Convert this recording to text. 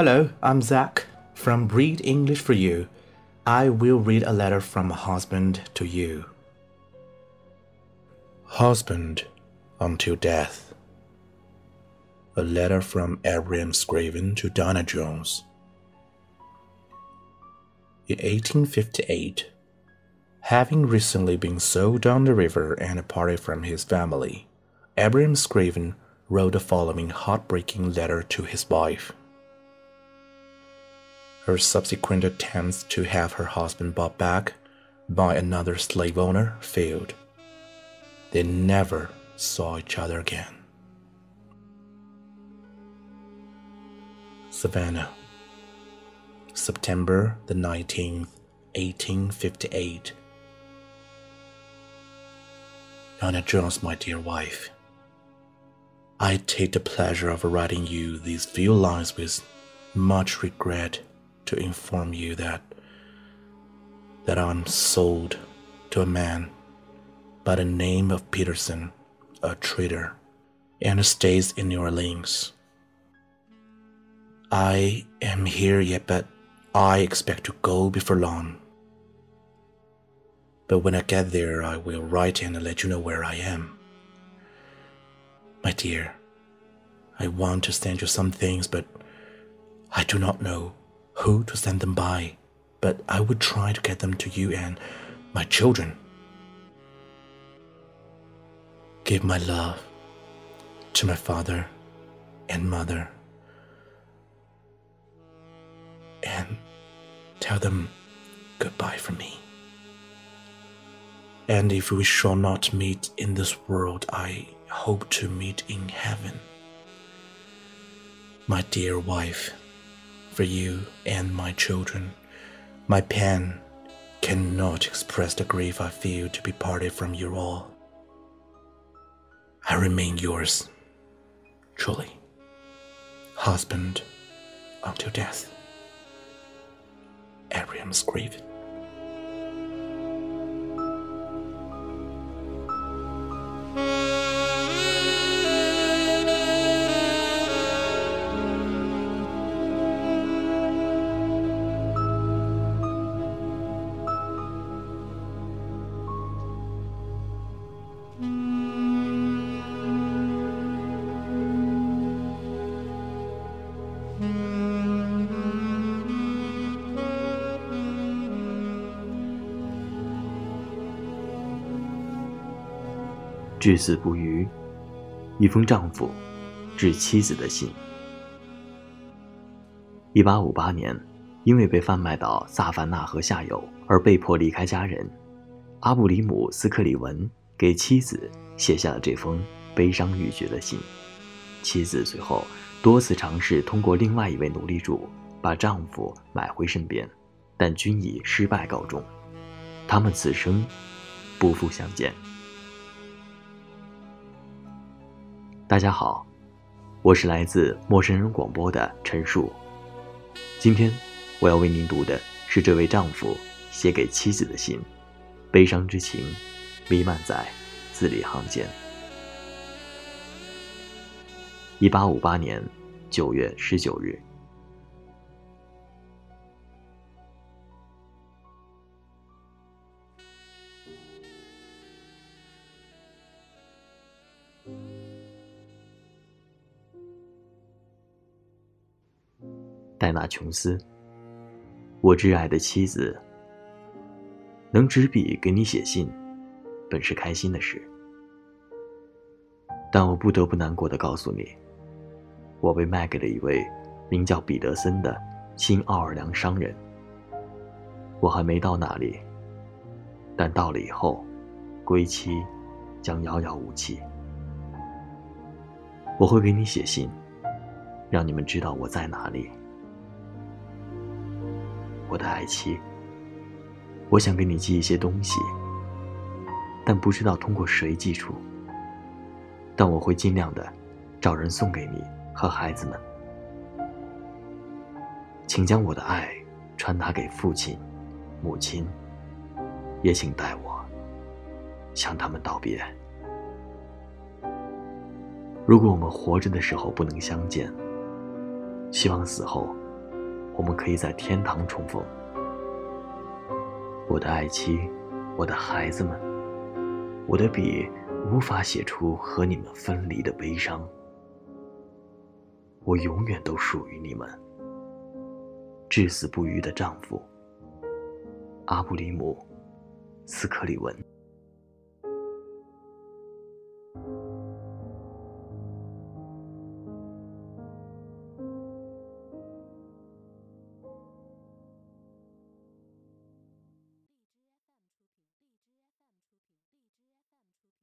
Hello, I'm Zac from Read English for You. I will read a letter from a husband to you. Husband until death. A letter from Abream Scriven to Dinah Jones. In 1858, having recently been sold down the river and parted from his family, Abream Scriven wrote the following heartbreaking letter to his wife. Her subsequent attempts to have her husband bought back by another slave owner failed. They never saw each other again. Savannah, September the 19th, 1858. Dinah Jones, my dear wife, I take the pleasure of writing you these few lines with much regret to inform you that that I'm sold to a man by the name of Peterson, a trader, and stays in New Orleans. I am here yet, but I expect to go before long. But when I get there, I will write and let you know where I am. My dear, I want to send you some things, but I do not know who to send them by. But I would try to get them to you and my children. Give my love to my father and mother and tell them goodbye from me. And if we shall not meet in this world, I hope to meet in heaven. My dear wife, for you and my children, my pen cannot express the grief I feel to be parted from you all. I remain yours, truly, husband until death. Abream Scriven. 至死不渝，一封丈夫致妻子的信。一八五八年，因为被贩卖到萨凡纳河下游而被迫离开家人，阿布里姆斯克里文给妻子写下了这封悲伤欲绝的信。妻子随后多次尝试通过另外一位奴隶主把丈夫买回身边，但均以失败告终。他们此生不复相见。大家好，我是来自陌生人广播的陈述。今天我要为您读的是这位丈夫写给妻子的信，悲伤之情弥漫在字里行间。一八五八年九月十九日。戴娜·琼斯，我挚爱的妻子，能执笔给你写信，本是开心的事。但我不得不难过的告诉你，我被卖给了一位名叫彼得森的新奥尔良商人。我还没到那里，但到了以后，归期将遥遥无期。我会给你写信，让你们知道我在哪里。我的爱妻，我想给你寄一些东西，但不知道通过谁寄出。但我会尽量的找人送给你和孩子们。请将我的爱传达给父亲、母亲，也请代我向他们道别。如果我们活着的时候不能相见，希望死后我们可以在天堂重逢。我的爱妻，我的孩子们，我的笔无法写出和你们分离的悲伤。我永远都属于你们。至死不渝的丈夫，阿布里姆·斯克里文。